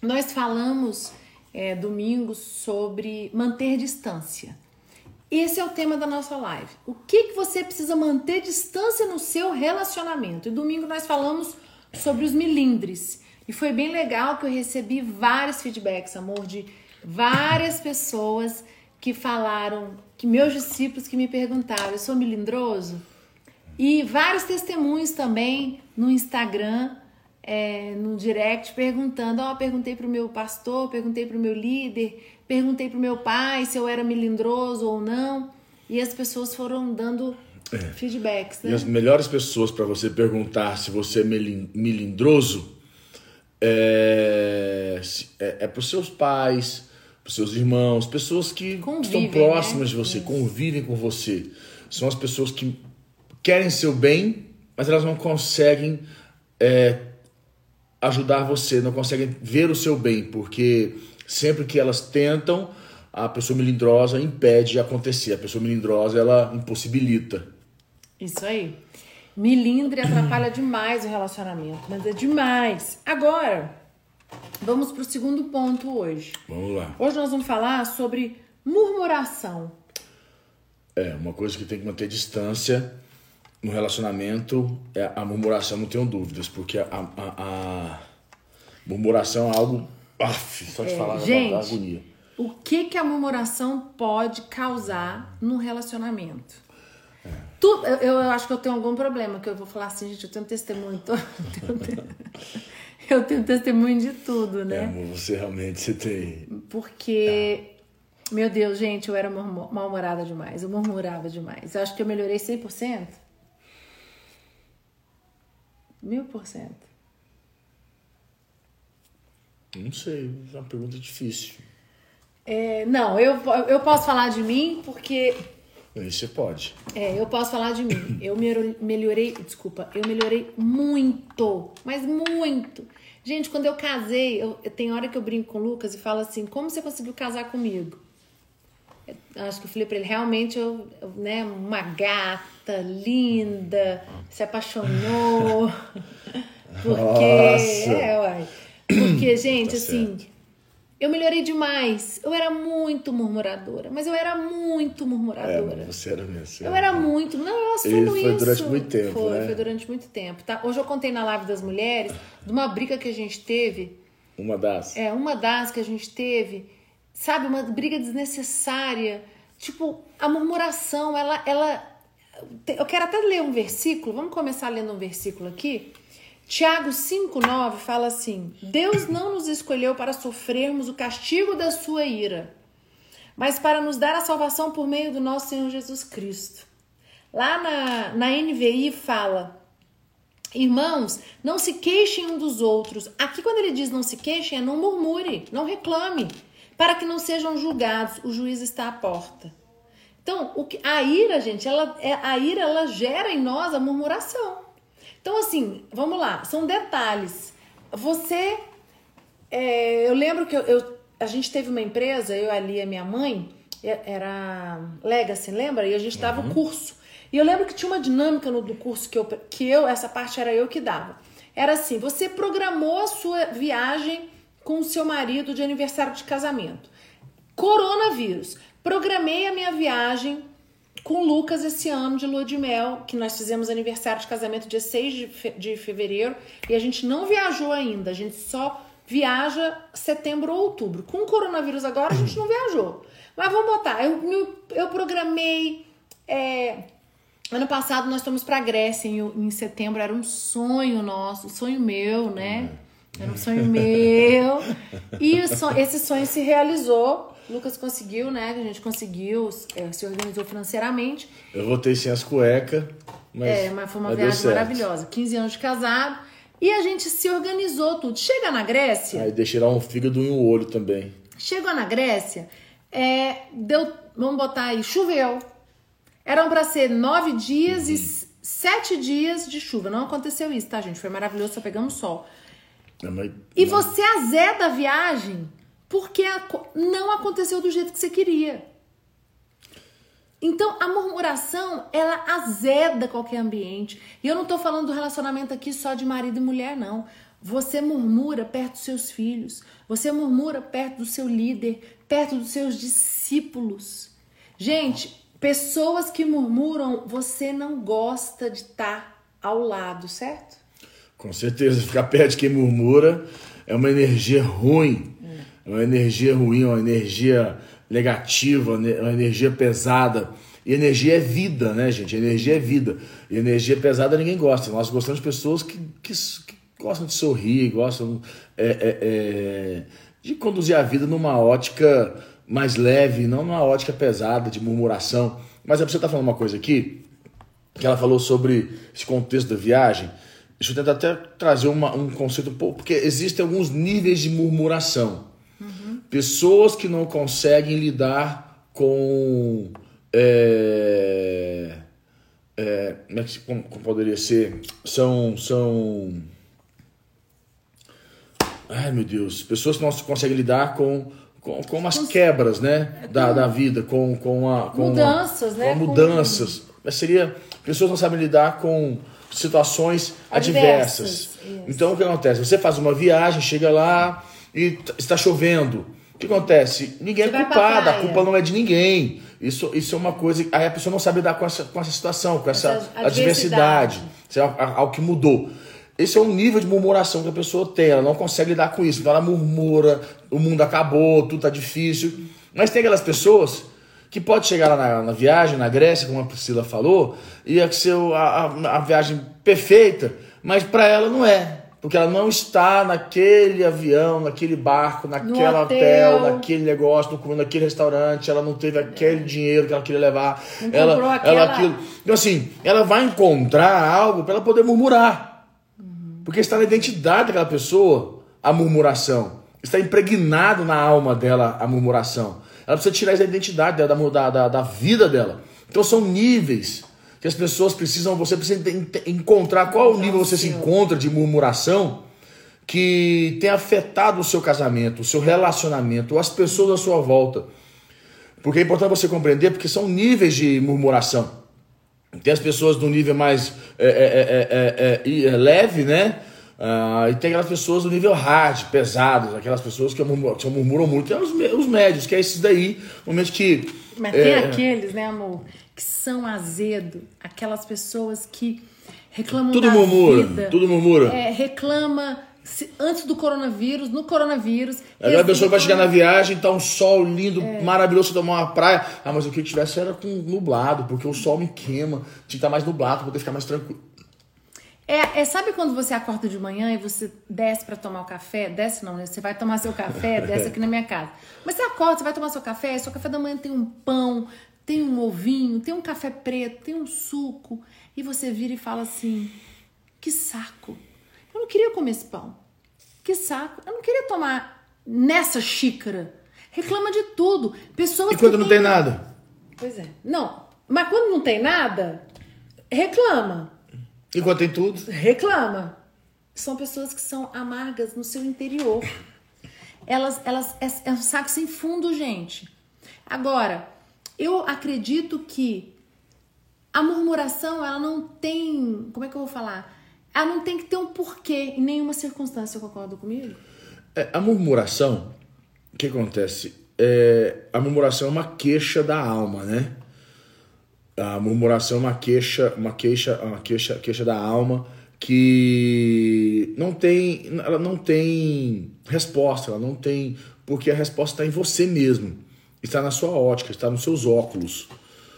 nós falamos é, domingo sobre manter distância. Esse é o tema da nossa live. O que, que você precisa manter distância no seu relacionamento? E domingo nós falamos sobre os milindres. E foi bem legal que eu recebi vários feedbacks, amor, de várias pessoas que falaram, que meus discípulos que me perguntaram, eu sou milindroso? E vários testemunhos também no Instagram, é, no direct, perguntando, ó, oh, perguntei pro meu pastor, perguntei pro meu líder, perguntei pro meu pai se eu era melindroso ou não. E as pessoas foram dando é. feedbacks, né? E as melhores pessoas para você perguntar se você é melindroso é, é, é para os seus pais, para os seus irmãos, pessoas que convivem, estão próximas né? de você, Isso. convivem com você. São as pessoas que querem seu bem, mas elas não conseguem é, ajudar você, não conseguem ver o seu bem, porque sempre que elas tentam, a pessoa melindrosa impede de acontecer. A pessoa melindrosa, ela impossibilita. Isso aí. Milindre atrapalha demais o relacionamento, mas é demais. Agora, vamos para o segundo ponto hoje. Vamos lá. Hoje nós vamos falar sobre murmuração. É, uma coisa que tem que manter distância no relacionamento é a murmuração, não tenho dúvidas, porque a, a, a murmuração é algo. Af, só de é, falar gente, da agonia. O que, que a murmuração pode causar no relacionamento? Tu, eu, eu, acho que eu tenho algum problema, que eu vou falar assim, gente, eu tenho testemunho. Tô, eu tenho testemunho de tudo, né? É, você realmente você tem. Porque, ah. meu Deus, gente, eu era mal-humorada demais. Eu murmurava demais. Eu acho que eu melhorei 100%. Mil por cento. Não sei, é uma pergunta difícil. É, não, eu, eu posso falar de mim porque você pode. É, eu posso falar de mim. Eu melhorei, desculpa, eu melhorei muito, mas muito. Gente, quando eu casei, eu, eu tem hora que eu brinco com o Lucas e falo assim: como você conseguiu casar comigo? Acho que eu falei pra ele: realmente, eu, eu, né, uma gata linda, se apaixonou. Porque, Nossa. é, uai. Porque, gente, tá assim. Eu melhorei demais. Eu era muito murmuradora, mas eu era muito murmuradora. É, você era mesmo. Eu era muito. Não, eu assumo isso. Foi durante muito tempo. Foi, né? foi durante muito tempo. Tá? Hoje eu contei na live das mulheres de uma briga que a gente teve. Uma das. É, uma das que a gente teve. Sabe, uma briga desnecessária. Tipo, a murmuração, ela. ela eu quero até ler um versículo. Vamos começar lendo um versículo aqui. Tiago 5,9 fala assim: Deus não nos escolheu para sofrermos o castigo da sua ira, mas para nos dar a salvação por meio do nosso Senhor Jesus Cristo. Lá na, na NVI fala: Irmãos, não se queixem um dos outros. Aqui, quando ele diz não se queixem, é não murmure, não reclame, para que não sejam julgados. O juiz está à porta. Então, o que, a ira, gente, ela, é, a ira ela gera em nós a murmuração. Então, assim, vamos lá, são detalhes. Você. É, eu lembro que eu, eu, a gente teve uma empresa, eu ali, a minha mãe, era Legacy, lembra? E a gente dava uhum. curso. E eu lembro que tinha uma dinâmica no do curso que eu, que eu, essa parte era eu que dava. Era assim: você programou a sua viagem com o seu marido de aniversário de casamento. Coronavírus. Programei a minha viagem com o Lucas esse ano de lua de mel, que nós fizemos aniversário de casamento dia 6 de, fe de fevereiro e a gente não viajou ainda, a gente só viaja setembro ou outubro. Com o coronavírus agora a gente não viajou. Mas vamos botar, eu, eu programei. É, ano passado nós fomos para Grécia em, em setembro, era um sonho nosso, sonho meu, né? Era um sonho meu. E esse sonho se realizou. Lucas conseguiu, né? A gente conseguiu, é, se organizou financeiramente. Eu voltei sem as cuecas, mas. É, mas foi uma mas viagem maravilhosa. 15 anos de casado. E a gente se organizou tudo. Chega na Grécia. Aí deixei lá um fígado e um olho também. Chegou na Grécia, é, deu. Vamos botar aí, choveu. Eram para ser nove dias uhum. e sete dias de chuva. Não aconteceu isso, tá, gente? Foi maravilhoso, só pegamos sol. E você azeda a viagem porque não aconteceu do jeito que você queria. Então, a murmuração, ela azeda qualquer ambiente. E eu não estou falando do relacionamento aqui só de marido e mulher, não. Você murmura perto dos seus filhos, você murmura perto do seu líder, perto dos seus discípulos. Gente, pessoas que murmuram, você não gosta de estar ao lado, certo? Com certeza, ficar perto de quem murmura é uma energia ruim. É uma energia ruim, uma energia negativa, uma energia pesada. E energia é vida, né, gente? Energia é vida. E energia pesada ninguém gosta. Nós gostamos de pessoas que, que, que gostam de sorrir, gostam é, é, é, de conduzir a vida numa ótica mais leve, não numa ótica pesada de murmuração. Mas é pra você estar tá falando uma coisa aqui, que ela falou sobre esse contexto da viagem. Deixa eu tentar até trazer uma, um conceito, porque existem alguns níveis de murmuração. Uhum. Pessoas que não conseguem lidar com. É, é, como, é que, como, como poderia ser? São. são Ai meu Deus, pessoas que não conseguem lidar com com, com umas quebras, né, da, da vida, com, com a com mudanças, a, né, com mudanças. Com... Seria pessoas não sabem lidar com situações adversas. adversas. Então o que acontece? Você faz uma viagem, chega lá e está chovendo. O que acontece? Ninguém é culpado, a culpa não é de ninguém. Isso, isso é uma coisa. Aí a pessoa não sabe lidar com essa, com essa situação, com essa, essa adversidade. Isso é algo que mudou. Esse é um nível de murmuração que a pessoa tem, ela não consegue lidar com isso. Então ela murmura, o mundo acabou, tudo tá difícil. Mas tem aquelas pessoas que pode chegar lá na, na viagem, na Grécia, como a Priscila falou, e é ser a, a, a viagem perfeita, mas para ela não é. Porque ela não está naquele avião, naquele barco, naquele hotel. hotel. naquele negócio, no, naquele restaurante, ela não teve aquele dinheiro que ela queria levar. Não ela, aquela... ela aquilo. Então, assim, ela vai encontrar algo para ela poder murmurar. Porque está na identidade daquela pessoa a murmuração. Está impregnado na alma dela a murmuração. Ela precisa tirar isso da identidade dela, da, da, da vida dela. Então são níveis que as pessoas precisam, você precisa encontrar qual nível você se encontra de murmuração que tem afetado o seu casamento, o seu relacionamento, as pessoas à sua volta. Porque é importante você compreender, porque são níveis de murmuração. Tem as pessoas do nível mais é é, é, leve, né? Uh, e tem aquelas pessoas do nível hard, pesadas, aquelas pessoas que murmuram, que murmuram muito. Tem os, os médios, que é esses daí, momentos que. Mas tem aqueles, né, amor, que são azedo, aquelas pessoas que reclamam tudo da murmura, vida. Tudo murmura. É, reclama antes do coronavírus, no coronavírus. Agora a pessoa vai chegar na viagem, tá um sol lindo, é. maravilhoso, tomar uma praia. Ah, mas o que tivesse era com nublado, porque o sol me queima. Tinha que estar mais nublado para poder ficar mais tranquilo. É, é, sabe quando você acorda de manhã e você desce para tomar o café? Desce não, né? Você vai tomar seu café, desce aqui na minha casa. Mas você acorda, você vai tomar seu café, seu café da manhã tem um pão, tem um ovinho, tem um café preto, tem um suco. E você vira e fala assim: que saco. Eu não queria comer esse pão. Que saco. Eu não queria tomar nessa xícara. Reclama de tudo. Pessoas e quando não tem nada? Pois é. Não. Mas quando não tem nada, reclama. Quando tem tudo? Reclama. São pessoas que são amargas no seu interior. Elas, elas é, é um saco sem fundo, gente. Agora, eu acredito que a murmuração, ela não tem, como é que eu vou falar? ela não tem que ter um porquê em nenhuma circunstância, concorda comigo? É, a murmuração, o que acontece? É, a murmuração é uma queixa da alma, né? A murmuração é uma queixa, uma queixa, uma queixa, queixa da alma que não tem, ela não tem resposta, ela não tem, porque a resposta está em você mesmo, está na sua ótica, está nos seus óculos,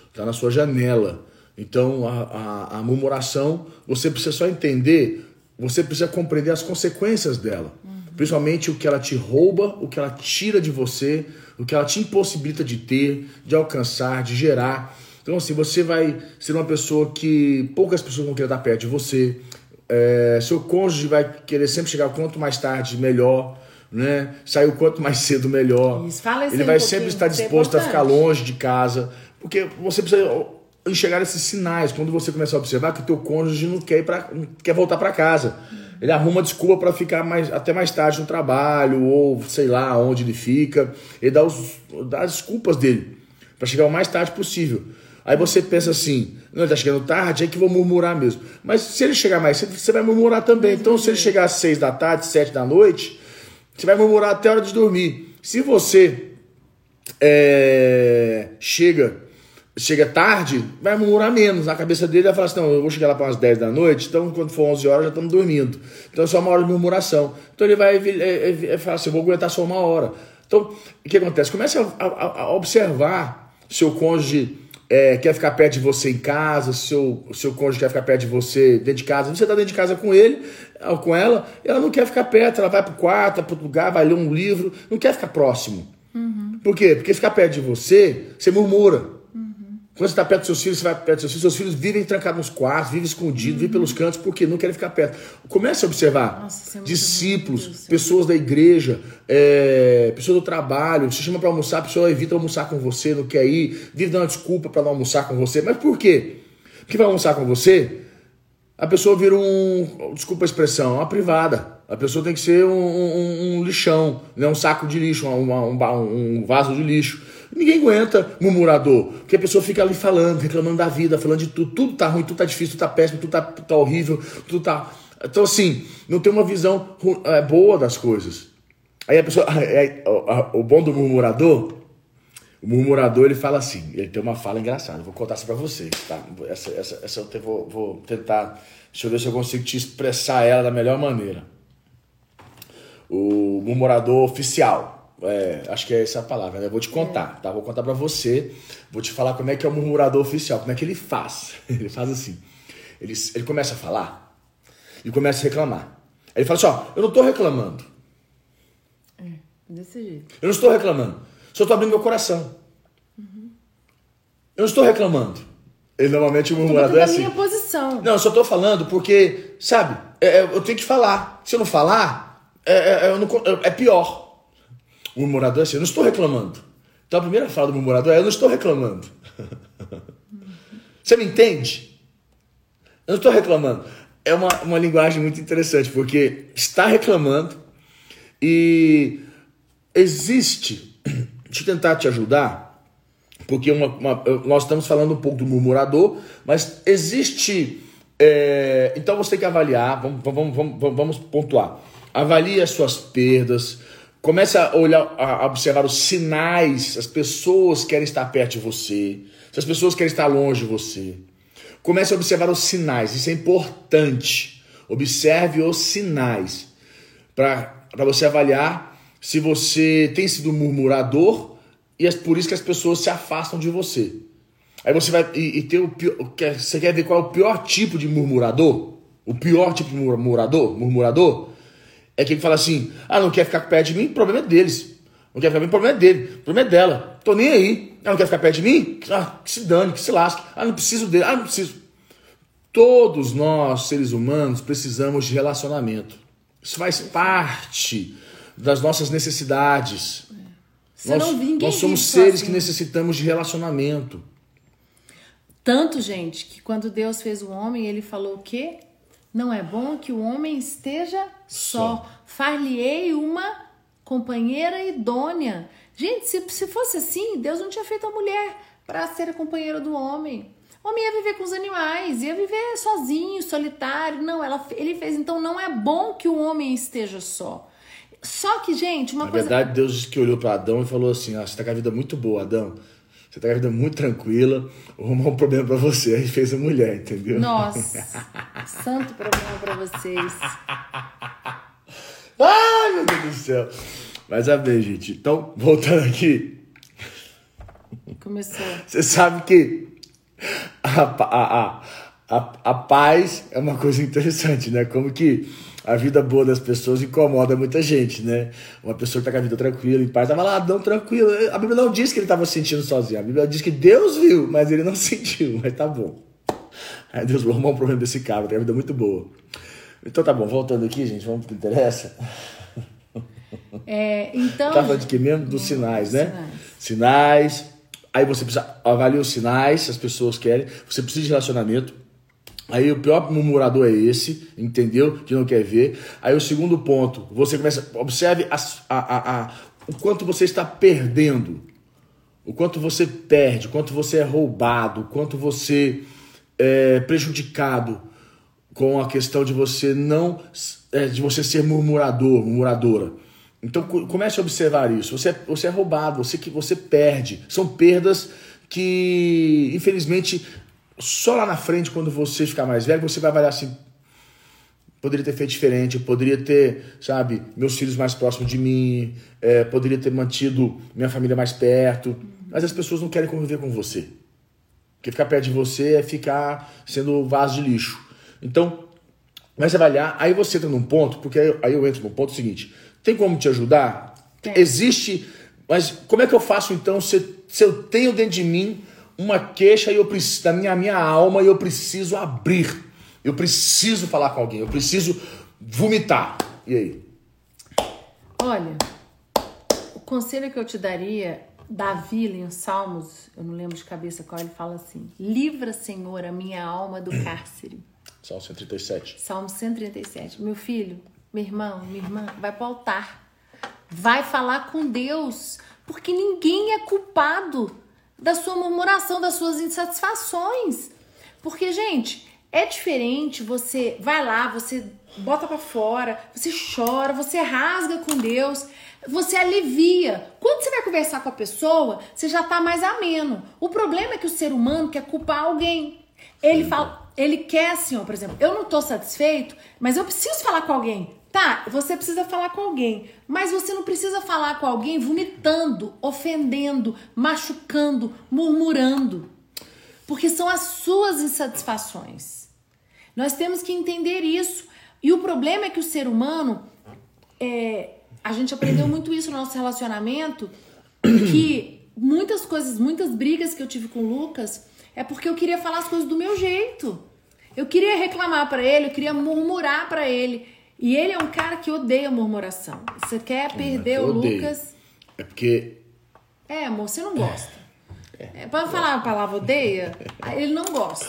está na sua janela. Então, a, a, a murmuração, você precisa só entender, você precisa compreender as consequências dela. Uhum. Principalmente o que ela te rouba, o que ela tira de você, o que ela te impossibilita de ter, de alcançar, de gerar. Então, assim, você vai ser uma pessoa que poucas pessoas vão querer estar perto de você. É, seu cônjuge vai querer sempre chegar quanto mais tarde, melhor. Né? Sair o quanto mais cedo, melhor. Isso, fala Ele vai um sempre estar disposto a ficar longe de casa. Porque você precisa enxergar esses sinais quando você começar a observar que o teu cônjuge não quer, ir pra, não quer voltar para casa. Ele arruma desculpa para ficar mais, até mais tarde no trabalho, ou sei lá onde ele fica. Ele dá, os, dá as desculpas dele para chegar o mais tarde possível. Aí você pensa assim, não, ele tá chegando tarde, é que vou murmurar mesmo. Mas se ele chegar mais cedo, você vai murmurar também. Então, se ele chegar às seis da tarde, sete da noite, você vai murmurar até a hora de dormir. Se você é, chega chega tarde, vai murmurar menos. Na cabeça dele vai falar assim, não, eu vou chegar lá para umas 10 da noite, então quando for 11 horas já estamos dormindo. Então é só uma hora de murmuração. Então ele vai é, é, é, falar assim, eu vou aguentar só uma hora. Então, o que acontece? Comece a, a, a observar seu cônjuge é, quer ficar perto de você em casa, seu, seu cônjuge quer ficar perto de você dentro de casa, você está dentro de casa com ele, com ela, ela não quer ficar perto, ela vai para o quarto, para o lugar, vai ler um livro, não quer ficar próximo. Uhum. Por quê? Porque ficar perto de você, você murmura. Quando você está perto dos seus filhos, você vai perto dos seus filhos, seus filhos vivem trancados nos quartos, vivem escondidos, uhum. vivem pelos cantos, porque não querem ficar perto. Comece a observar Nossa, é discípulos, pessoas da igreja, é, pessoas do trabalho, você chama para almoçar, a pessoa evita almoçar com você, não quer ir, vive dando desculpa para não almoçar com você. Mas por quê? Porque vai almoçar com você, a pessoa vira um, desculpa a expressão, uma privada. A pessoa tem que ser um, um, um lixão, né? um saco de lixo, um, um vaso de lixo. Ninguém aguenta murmurador, porque a pessoa fica ali falando, reclamando da vida, falando de tudo. Tudo tá ruim, tudo tá difícil, tudo tá péssimo, tudo tá, tá horrível, tudo tá. Então, assim, não tem uma visão é, boa das coisas. Aí a pessoa. É, o, o bom do murmurador, o murmurador ele fala assim, ele tem uma fala engraçada, vou contar isso pra vocês, tá? Essa, essa, essa eu vou, vou tentar, deixa eu ver se eu consigo te expressar ela da melhor maneira. O murmurador oficial. É, acho que é essa a palavra, né? Eu vou te contar, é. tá? Vou contar para você, vou te falar como é que é o murmurador oficial, como é que ele faz. Ele faz assim, ele, ele começa a falar e começa a reclamar. Aí ele fala assim, ó, eu não tô reclamando. É, desse jeito. Eu não estou reclamando, só tô abrindo meu coração. Uhum. Eu não estou reclamando. Ele normalmente o murmurador é assim. minha posição. Não, eu só tô falando porque, sabe, é, é eu tenho que falar. Se eu não falar, é, é, não, é pior. O murmurador é assim, eu não estou reclamando. Então a primeira fala do murmurador é, eu não estou reclamando. Você me entende? Eu não estou reclamando. É uma, uma linguagem muito interessante, porque está reclamando e existe, deixa eu tentar te ajudar, porque uma, uma, nós estamos falando um pouco do murmurador, mas existe. É, então você tem que avaliar, vamos, vamos, vamos, vamos pontuar. Avalie as suas perdas, Comece a olhar, a observar os sinais. As pessoas querem estar perto de você. Se as pessoas querem estar longe de você. Comece a observar os sinais. Isso é importante. Observe os sinais para você avaliar se você tem sido murmurador e é por isso que as pessoas se afastam de você. Aí você vai e, e ter o pior, você quer ver qual é o pior tipo de murmurador? O pior tipo de murmurador? Murmurador é quem fala assim: ah, não quer ficar perto de mim, o problema é deles. Não quer ficar perto de mim, o problema é dele. O problema é dela. Tô nem aí. Ah, não quer ficar perto de mim? Ah, que se dane, que se lasque. Ah, não preciso dele. Ah, não preciso. Todos nós, seres humanos, precisamos de relacionamento. Isso faz parte das nossas necessidades. É. Nós, nós somos seres assim. que necessitamos de relacionamento. Tanto, gente, que quando Deus fez o homem, ele falou o quê? Não é bom que o homem esteja só. só. Far-lhe-ei uma companheira idônea. Gente, se, se fosse assim, Deus não tinha feito a mulher para ser a companheira do homem. O homem ia viver com os animais, ia viver sozinho, solitário. Não, ela, ele fez. Então não é bom que o homem esteja só. Só que, gente, uma Na coisa. Na verdade, Deus disse que olhou para Adão e falou assim: ah, você tá com a vida muito boa, Adão. Você tá com a vida muito tranquila, vou arrumar um problema para você. Aí fez a mulher, entendeu? Nossa, santo problema para vocês. Ai, meu Deus do céu. Mas a ver, gente. Então, voltando aqui. Começou. Você sabe que a, a, a, a, a paz é uma coisa interessante, né? Como que a vida boa das pessoas incomoda muita gente, né? Uma pessoa que tá com a vida tranquila, em paz, tava lá, não, tranquilo. A Bíblia não diz que ele estava sentindo sozinho. A Bíblia diz que Deus viu, mas ele não sentiu, mas tá bom. Aí Deus vai arrumar um problema desse cara, tem a vida muito boa. Então tá bom, voltando aqui, gente, vamos pro que interessa. É, então. Tá falando de que mesmo? Dos sinais, né? Sinais. sinais. Aí você precisa avaliar os sinais, se as pessoas querem. Você precisa de relacionamento. Aí o pior murmurador é esse, entendeu? Que não quer ver. Aí o segundo ponto, você começa, observe a, a, a, o quanto você está perdendo. o quanto você perde, o quanto você é roubado, o quanto você é prejudicado com a questão de você não é, de você ser murmurador, murmuradora. Então comece a observar isso. Você é, você é roubado, você que você perde. São perdas que infelizmente só lá na frente quando você ficar mais velho você vai avaliar assim poderia ter feito diferente, poderia ter, sabe, meus filhos mais próximos de mim, é, poderia ter mantido minha família mais perto, mas as pessoas não querem conviver com você. Porque ficar perto de você é ficar sendo vaso de lixo. Então, a avaliar, aí você entra num ponto, porque aí, aí eu entro no ponto seguinte, tem como te ajudar? É. Existe, mas como é que eu faço então se, se eu tenho dentro de mim uma queixa e eu preciso, da minha, minha alma e eu preciso abrir? Eu preciso falar com alguém, eu preciso vomitar. E aí? Olha, o conselho que eu te daria, Davi, em Salmos, eu não lembro de cabeça qual, ele fala assim: Livra, Senhor, a minha alma do cárcere. Salmo 137. Salmo 137. Meu filho, meu irmão, minha irmã, vai para o altar. Vai falar com Deus, porque ninguém é culpado da sua murmuração, das suas insatisfações. Porque, gente, é diferente, você vai lá, você bota para fora, você chora, você rasga com Deus, você alivia. Quando você vai conversar com a pessoa, você já tá mais ameno. O problema é que o ser humano quer culpar alguém. Ele fala, ele quer assim, ó, por exemplo, eu não tô satisfeito, mas eu preciso falar com alguém. Tá, você precisa falar com alguém, mas você não precisa falar com alguém vomitando, ofendendo, machucando, murmurando. Porque são as suas insatisfações. Nós temos que entender isso. E o problema é que o ser humano, é, a gente aprendeu muito isso no nosso relacionamento, que muitas coisas, muitas brigas que eu tive com o Lucas é porque eu queria falar as coisas do meu jeito. Eu queria reclamar para ele, eu queria murmurar para ele. E ele é um cara que odeia murmuração. Você quer perder o Lucas? É porque. É, amor, você não gosta. É, é, Pode falar a palavra odeia? Ele não gosta.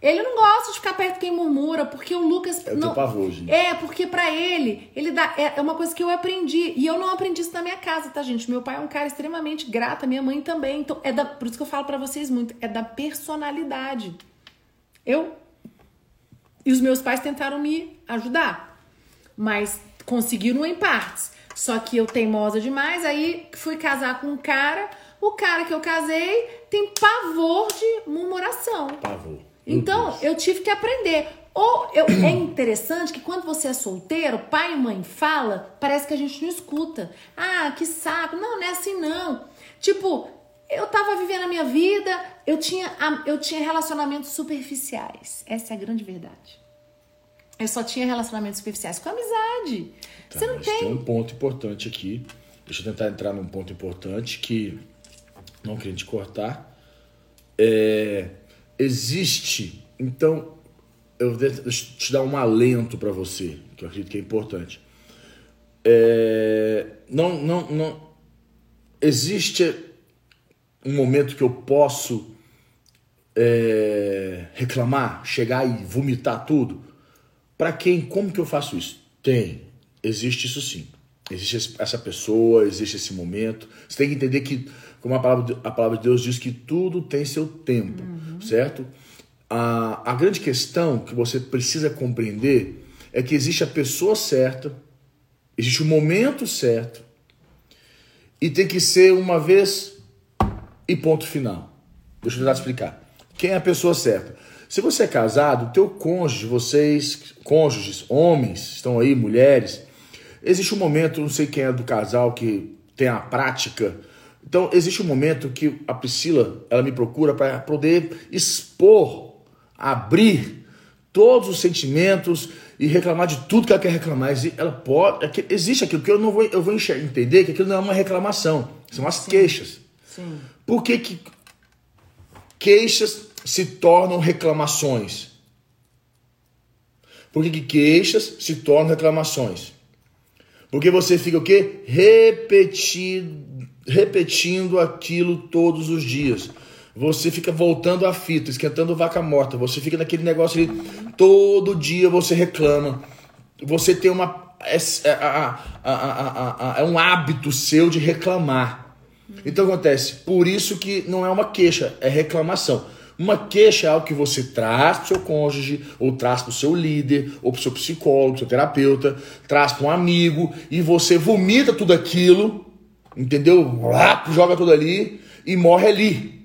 Ele não gosta de ficar perto de quem murmura, porque o Lucas. É o não, pavor, gente. É, porque para ele, ele dá. É, é uma coisa que eu aprendi. E eu não aprendi isso na minha casa, tá, gente? Meu pai é um cara extremamente grato, minha mãe também. Então, é da, por isso que eu falo para vocês muito, é da personalidade. Eu. E os meus pais tentaram me ajudar, mas conseguiram em partes. Só que eu teimosa demais, aí fui casar com um cara. O cara que eu casei tem pavor de murmuração. Pavor. Então, eu tive que aprender. Ou eu, é interessante que quando você é solteiro, pai e mãe fala, parece que a gente não escuta. Ah, que saco. Não, não é assim não. Tipo, eu tava vivendo a minha vida, eu tinha, eu tinha relacionamentos superficiais. Essa é a grande verdade. Eu só tinha relacionamentos superficiais com amizade. Tá, você não tem. Tem um ponto importante aqui. Deixa eu tentar entrar num ponto importante que não queria te cortar. É, existe. Então, eu vou te dar um alento para você, que eu acredito que é importante. É, não, não, não. Existe um momento que eu posso é, reclamar, chegar e vomitar tudo? Para quem? Como que eu faço isso? Tem. Existe isso sim. Existe essa pessoa, existe esse momento. Você tem que entender que, como a palavra, a palavra de Deus diz, que tudo tem seu tempo. Uhum certo? A, a grande questão que você precisa compreender é que existe a pessoa certa, existe o momento certo, e tem que ser uma vez e ponto final. Deixa eu tentar explicar. Quem é a pessoa certa? Se você é casado, teu cônjuge, vocês, cônjuges, homens, estão aí, mulheres, existe um momento, não sei quem é do casal que tem a prática então, existe um momento que a Priscila, ela me procura para poder expor, abrir todos os sentimentos e reclamar de tudo que ela quer reclamar. Ela pode, é existe aquilo que eu não vou, eu vou entender que aquilo não é uma reclamação, são as Sim. queixas. Sim. Por que, que queixas se tornam reclamações? Por que, que queixas se tornam reclamações? Porque você fica o quê? Repetindo repetindo aquilo todos os dias. Você fica voltando a fita, esquentando vaca morta. Você fica naquele negócio ali, todo dia você reclama. Você tem uma. É, é, é um hábito seu de reclamar. Então acontece, por isso que não é uma queixa, é reclamação. Uma queixa é algo que você traz para o seu cônjuge, ou traz para o seu líder, ou para o seu psicólogo, seu terapeuta, traz para um amigo, e você vomita tudo aquilo, entendeu? Joga tudo ali e morre ali.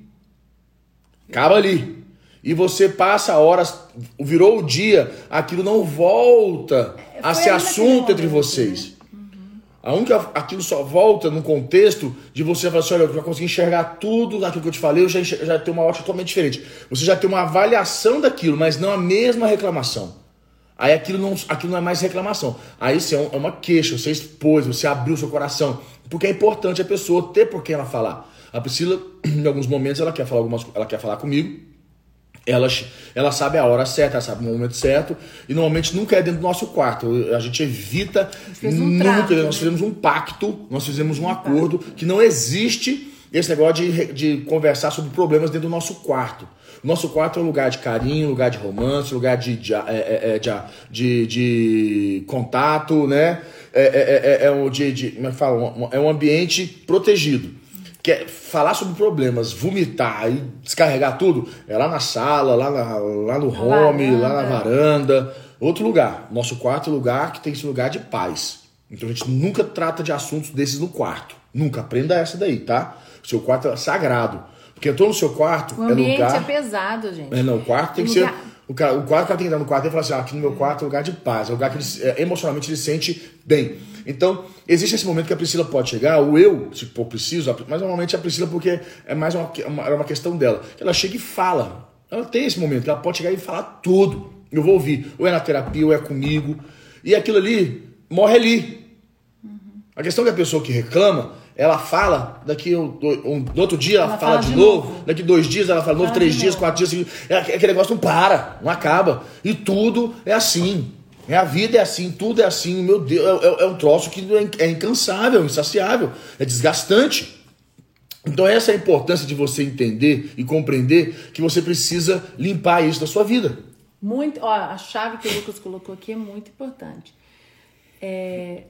Acaba ali. E você passa horas, virou o dia, aquilo não volta a ser assunto entre vocês. A única, aquilo só volta no contexto de você falar assim, olha, eu já consegui enxergar tudo daquilo que eu te falei, eu já, já tenho uma ótica totalmente diferente. Você já tem uma avaliação daquilo, mas não a mesma reclamação. Aí aquilo não, aquilo não é mais reclamação. Aí isso é, é uma queixa, você expôs, você abriu seu coração. Porque é importante a pessoa ter por quem ela falar. A Priscila, em alguns momentos, ela quer falar, algumas, ela quer falar comigo ela, ela sabe a hora certa, ela sabe o momento certo, e normalmente nunca é dentro do nosso quarto. A gente evita um nunca. Trato, nós fizemos um pacto, nós fizemos um, um acordo pacto. que não existe esse negócio de, de conversar sobre problemas dentro do nosso quarto. O nosso quarto é um lugar de carinho, lugar de romance, lugar de, de, é, é, de, de, de contato, né? É, é, é, é, um, de, de, como é, que fala? é um ambiente protegido quer falar sobre problemas, vomitar e descarregar tudo, é lá na sala, lá, na, lá no home, varanda. lá na varanda, outro lugar. Nosso quarto é lugar que tem esse lugar de paz. Então a gente nunca trata de assuntos desses no quarto. Nunca. Aprenda essa daí, tá? O seu quarto é sagrado. Porque entrou no seu quarto, o é lugar. é pesado, gente. É, não, o quarto tem, que lugar... ser. O, cara, o quarto o cara tem que entrar no quarto e falar assim: ah, aqui no meu quarto é lugar de paz, é lugar que ele, é, emocionalmente ele sente bem. Então, existe esse momento que a Priscila pode chegar, o eu, se for preciso, mas normalmente a Priscila, porque é mais uma, uma, é uma questão dela. Ela chega e fala. Ela tem esse momento, ela pode chegar e falar tudo. Eu vou ouvir. Ou é na terapia, ou é comigo. E aquilo ali morre ali. A questão é que a pessoa que reclama, ela fala, daqui um, um, no outro dia ela, ela fala, fala, de, novo, novo, daqui dois dias ela fala de novo, três de dias, novo. quatro dias, é, aquele negócio não para, não acaba. E tudo é assim. A vida é assim, tudo é assim, meu Deus, é, é, é um troço que é, é incansável, insaciável, é desgastante. Então essa é a importância de você entender e compreender que você precisa limpar isso da sua vida. Muito, ó, a chave que o Lucas colocou aqui é muito importante. É,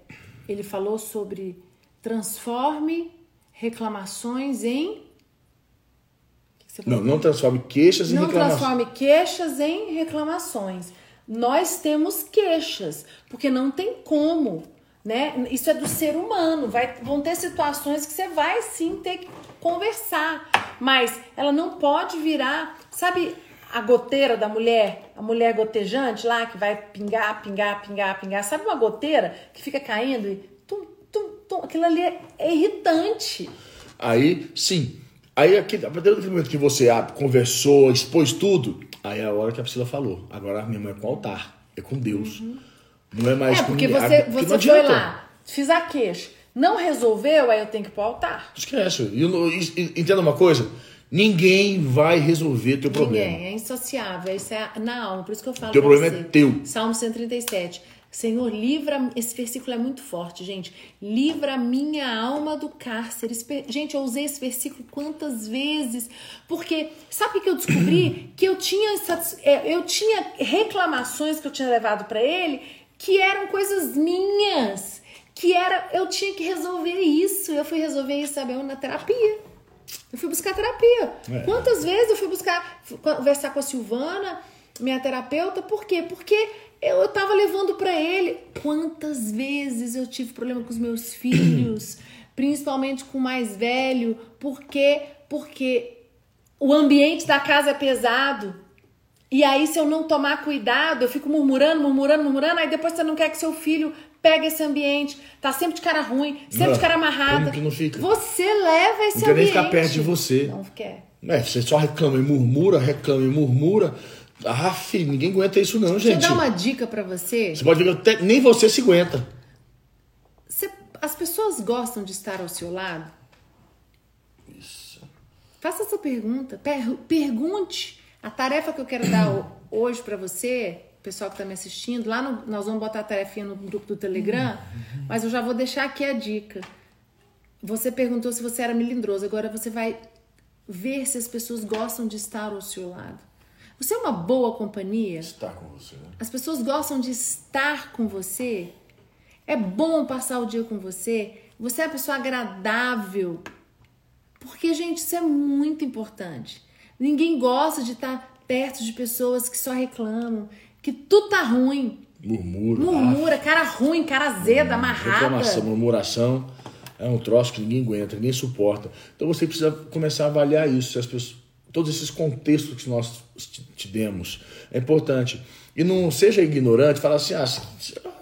ele falou sobre transforme reclamações em não, não transforme queixas em não reclamações. Não transforme queixas em reclamações nós temos queixas, porque não tem como, né? Isso é do ser humano. Vai, vão ter situações que você vai sim ter que conversar, mas ela não pode virar, sabe? A goteira da mulher, a mulher gotejante lá que vai pingar, pingar, pingar, pingar. Sabe uma goteira que fica caindo e. Aquilo ali é, irritante. Aí, sim. Aí, aqui, a partir do momento que você conversou, expôs tudo, Aí é a hora que a Priscila falou. Agora a minha mãe é com o altar, é com Deus. Uhum. Não é mais é, porque com você, a, você foi lá, fiz a queixa. Não resolveu, aí eu tenho que ir pro altar. Esquece. E, e, entenda uma coisa? Ninguém vai resolver teu problema. Ninguém, é insociável. Isso é na alma, por isso que eu falo. Teu problema é você. é teu. Salmo 137. Senhor, livra. Esse versículo é muito forte, gente. Livra a minha alma do cárcere. Gente, eu usei esse versículo quantas vezes? Porque sabe o que eu descobri? que eu tinha, é, eu tinha reclamações que eu tinha levado para ele que eram coisas minhas. Que era. Eu tinha que resolver isso. Eu fui resolver isso, sabe, na terapia. Eu fui buscar terapia. É. Quantas vezes eu fui buscar conversar com a Silvana, minha terapeuta? Por quê? Porque eu, eu tava levando para ele. Quantas vezes eu tive problema com os meus filhos, principalmente com o mais velho, por quê? Porque o ambiente da casa é pesado. E aí, se eu não tomar cuidado, eu fico murmurando, murmurando, murmurando, aí depois você não quer que seu filho pegue esse ambiente, tá sempre de cara ruim, sempre não, de cara amarrada. Como que não fica? Você leva esse não ambiente. Não quer nem ficar perto de você. Não quer. É, você só reclama e murmura, reclama e murmura. Ah, filho, ninguém aguenta isso não, gente. Deixa eu dar uma dica para você. Você pode ver que nem você se aguenta. Você, as pessoas gostam de estar ao seu lado? Isso. Faça essa pergunta. Per, pergunte. A tarefa que eu quero dar hoje para você, pessoal que está me assistindo, lá no, nós vamos botar a tarefinha no grupo do Telegram, mas eu já vou deixar aqui a dica. Você perguntou se você era melindroso, agora você vai ver se as pessoas gostam de estar ao seu lado. Você é uma boa companhia? Estar com você. Né? As pessoas gostam de estar com você? É bom passar o dia com você? Você é uma pessoa agradável? Porque, gente, isso é muito importante. Ninguém gosta de estar perto de pessoas que só reclamam, que tudo tá ruim. Murmura. Murmura, cara ruim, cara azeda, hum, amarrada. Reclamação, murmuração é um troço que ninguém aguenta, ninguém suporta. Então você precisa começar a avaliar isso, as pessoas, todos esses contextos que nós te demos. É importante. E não seja ignorante, fala assim, ah,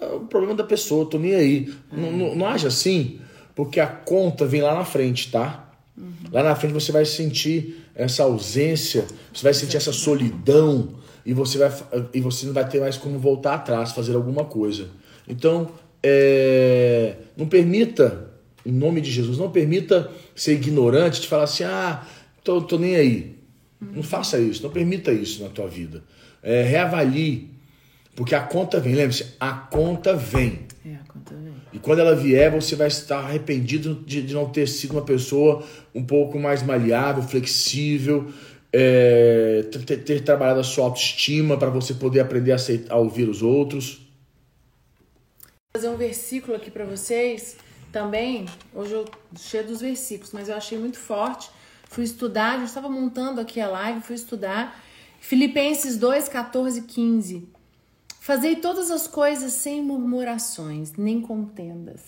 é o problema da pessoa, tô nem aí. Não, não, não age assim, porque a conta vem lá na frente, tá? Uhum. Lá na frente você vai sentir essa ausência, você vai sentir essa solidão e você, vai, e você não vai ter mais como voltar atrás, fazer alguma coisa. Então, é, não permita, em nome de Jesus, não permita ser ignorante de falar assim, ah, tô, tô nem aí. Não faça isso, não permita isso na tua vida. É, reavalie, porque a conta vem, lembre-se, a conta vem. É, a conta vem. E quando ela vier, você vai estar arrependido de, de não ter sido uma pessoa um pouco mais maleável, flexível, é, ter, ter, trabalhado a sua autoestima para você poder aprender a, aceitar, a ouvir os outros. Vou fazer um versículo aqui para vocês também. Hoje eu cheio dos versículos, mas eu achei muito forte. Fui estudar, já estava montando aqui a live, fui estudar. Filipenses 2, 14 15. Fazei todas as coisas sem murmurações, nem contendas,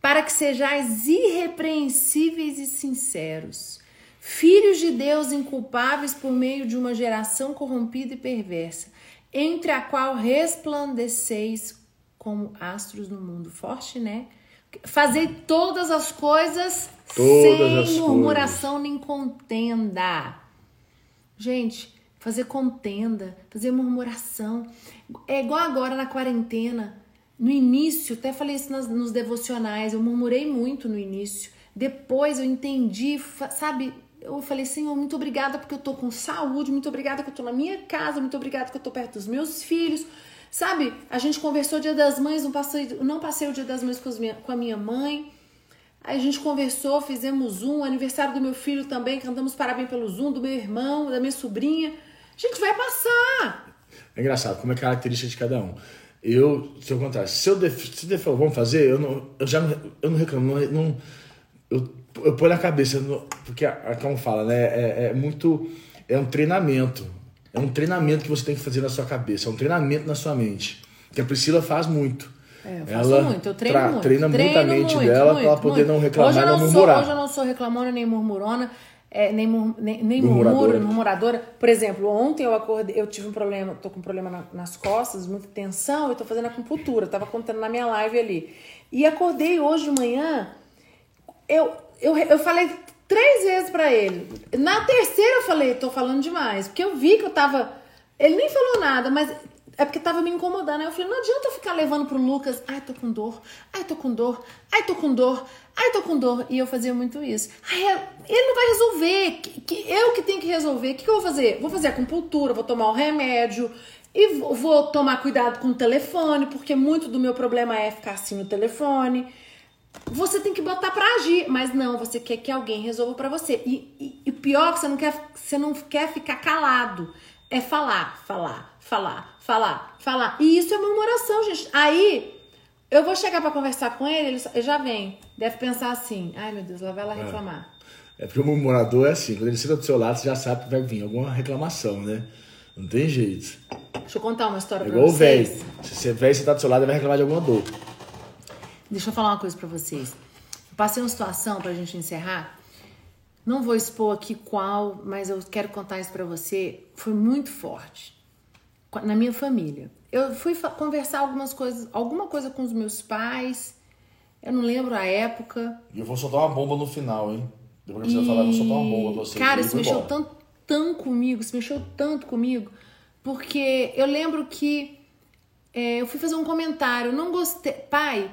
para que sejais irrepreensíveis e sinceros, filhos de Deus inculpáveis por meio de uma geração corrompida e perversa, entre a qual resplandeceis como astros no mundo. Forte, né? Fazei todas as coisas todas sem as murmuração coisas. nem contenda. Gente, fazer contenda, fazer murmuração. É igual agora na quarentena. No início, até falei isso nas, nos devocionais, eu murmurei muito no início. Depois eu entendi, sabe? Eu falei, Senhor, muito obrigada porque eu tô com saúde, muito obrigada que eu tô na minha casa, muito obrigada que eu tô perto dos meus filhos. Sabe, a gente conversou dia das mães, não passei, não passei o dia das mães com, minha, com a minha mãe. Aí a gente conversou, fizemos um, aniversário do meu filho também, cantamos parabéns pelo Zoom, do meu irmão, da minha sobrinha. Gente, vai passar. É engraçado como é característica de cada um. Eu, se eu se eu se def, vamos fazer, eu, não, eu já não, eu não reclamo, não, não eu, eu ponho na cabeça, não, porque a, como fala, né, é, é, muito, é um treinamento, é um treinamento que você tem que fazer na sua cabeça, é um treinamento na sua mente, que a Priscila faz muito. É, eu faço ela muito, eu treino muito. Treina treino muito a mente muito, dela para ela poder muito. não reclamar hoje eu não, não murmurar. Sou, hoje eu não sou reclamona nem murmurona, é, nem, nem, nem murmuradora. murmuradora. Por exemplo, ontem eu acordei, eu tive um problema, tô com um problema na, nas costas, muita tensão, eu tô fazendo acupuntura, tava contando na minha live ali. E acordei hoje de manhã, eu, eu, eu falei três vezes para ele. Na terceira eu falei, tô falando demais, porque eu vi que eu tava. Ele nem falou nada, mas é porque tava me incomodando. Aí eu falei, não adianta eu ficar levando pro Lucas, ai, tô com dor, ai, tô com dor, ai, tô com dor, ai, tô com dor. E eu fazia muito isso. Ai, é, ele não vai resolver, que, que eu que tenho que resolver. O que, que eu vou fazer? Vou fazer acupuntura, vou tomar o remédio e vou tomar cuidado com o telefone, porque muito do meu problema é ficar assim no telefone. Você tem que botar para agir, mas não, você quer que alguém resolva para você. E, e, e pior é que você não quer, você não quer ficar calado. É falar, falar, falar, falar, falar. E isso é murmuração, gente. Aí eu vou chegar para conversar com ele, ele já vem. Deve pensar assim: ai meu Deus, ela vai lá é. reclamar. É, é porque o murmurador é assim: quando ele senta do seu lado, você já sabe que vai vir alguma reclamação, né? Não tem jeito. Deixa eu contar uma história é pra igual vocês. velho. Se você velho sentar do seu lado, ele vai reclamar de alguma dor. Deixa eu falar uma coisa para vocês. Eu passei uma situação pra gente encerrar. Não vou expor aqui qual, mas eu quero contar isso para você. Foi muito forte na minha família. Eu fui conversar algumas coisas, alguma coisa com os meus pais. Eu não lembro a época. E eu vou soltar uma bomba no final, hein? Depois que você e... falar, eu vou soltar uma bomba pra você. Cara, isso mexeu tanto, tanto comigo, se mexeu tanto comigo, porque eu lembro que é, eu fui fazer um comentário, não gostei. Pai,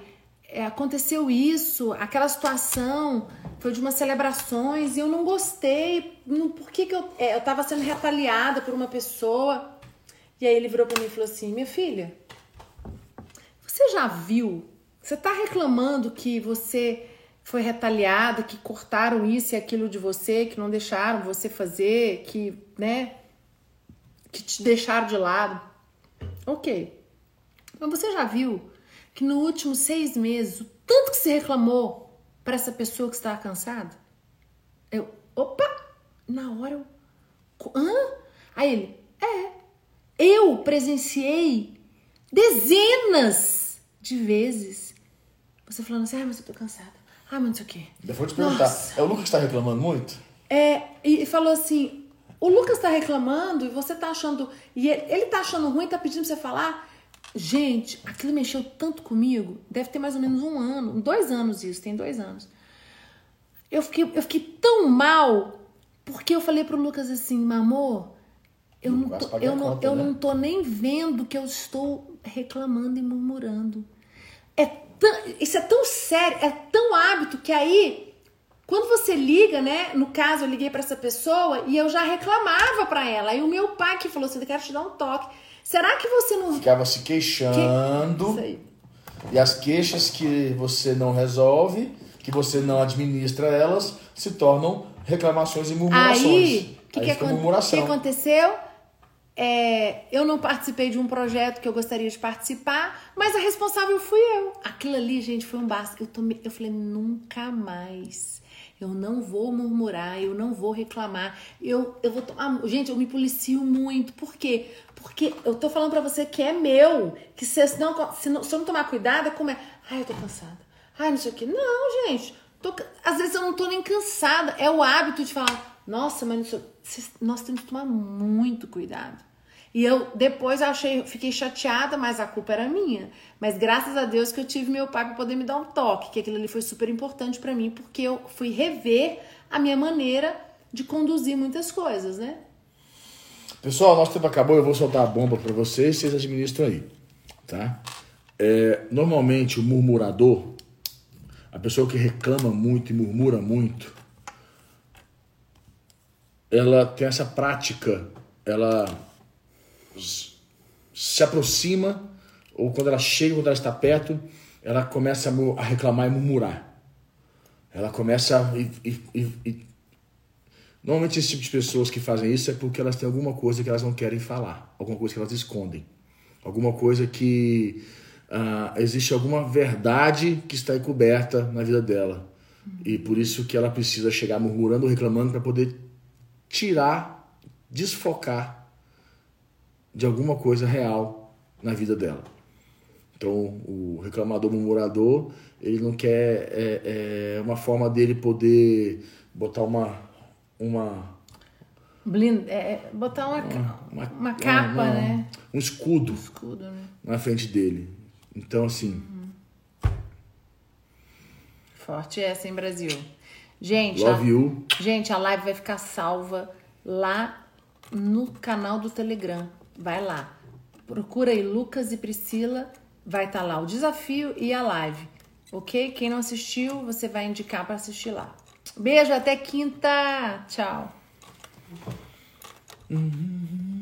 é, aconteceu isso, aquela situação foi de umas celebrações e eu não gostei. Não, por que, que eu. É, eu tava sendo retaliada por uma pessoa. E aí ele virou para mim e falou assim: Minha filha, você já viu? Você tá reclamando que você foi retaliada, que cortaram isso e aquilo de você, que não deixaram você fazer, que, né, que te deixaram de lado. Ok. Mas você já viu que no último seis meses, o tanto que você reclamou para essa pessoa que estava cansada? Eu, opa! Na hora eu. Hã? Aí ele, é. Eu presenciei dezenas de vezes. Você falando assim, ah, mas eu tô cansada. Ah, mas não sei o quê. Eu vou te perguntar, Nossa. é o Lucas que tá reclamando muito? É, e falou assim, o Lucas tá reclamando e você tá achando. E ele, ele tá achando ruim, tá pedindo pra você falar. Gente, aquilo mexeu tanto comigo. Deve ter mais ou menos um ano, dois anos isso, tem dois anos. Eu fiquei, eu fiquei tão mal porque eu falei pro Lucas assim, amor, eu não, tô, eu, não, conta, eu né? não tô nem vendo que eu estou reclamando e murmurando. É tão, isso é tão sério, é tão hábito que aí, quando você liga, né? No caso, eu liguei para essa pessoa e eu já reclamava para ela. Aí o meu pai que falou assim: eu quero te dar um toque. Será que você não. Ficava se queixando. Que... E as queixas que você não resolve, que você não administra elas, se tornam reclamações e murmurações. Aí, o que, que, que aconteceu? É, eu não participei de um projeto que eu gostaria de participar, mas a responsável fui eu. Aquilo ali, gente, foi um basta. Eu, tomei, eu falei, nunca mais. Eu não vou murmurar, eu não vou reclamar. Eu, eu vou tomar. Gente, eu me policio muito. Por quê? Porque eu tô falando pra você que é meu. Que se, não, se, não, se eu não tomar cuidado, como é. Ai, eu tô cansada. Ai, não sei o quê. Não, gente. Tô, às vezes eu não tô nem cansada. É o hábito de falar, nossa, mas nós temos que tomar muito cuidado. E eu depois achei, fiquei chateada, mas a culpa era minha. Mas graças a Deus que eu tive meu pai para poder me dar um toque, que aquilo ali foi super importante para mim, porque eu fui rever a minha maneira de conduzir muitas coisas, né? Pessoal, nosso tempo acabou, eu vou soltar a bomba para vocês, vocês administram aí, tá? É, normalmente o murmurador, a pessoa que reclama muito e murmura muito, ela tem essa prática, ela se aproxima, ou quando ela chega, quando ela está perto, ela começa a reclamar e murmurar. Ela começa. E, e, e, normalmente, esse tipo de pessoas que fazem isso é porque elas têm alguma coisa que elas não querem falar, alguma coisa que elas escondem, alguma coisa que. Uh, existe alguma verdade que está encoberta na vida dela. E por isso que ela precisa chegar murmurando, reclamando para poder tirar, desfocar de alguma coisa real na vida dela. Então, o reclamador murmurador, ele não quer é, é uma forma dele poder botar uma uma Blind, é, é botar uma, uma, uma, uma capa, uma, né? Um escudo, um escudo né? na frente dele. Então, assim. Uhum. Forte essa, em Brasil? Gente, Love a, you. gente, a live vai ficar salva lá no canal do Telegram. Vai lá. Procura aí Lucas e Priscila, vai estar tá lá o desafio e a live. Ok? Quem não assistiu, você vai indicar para assistir lá. Beijo, até quinta. Tchau. Uhum.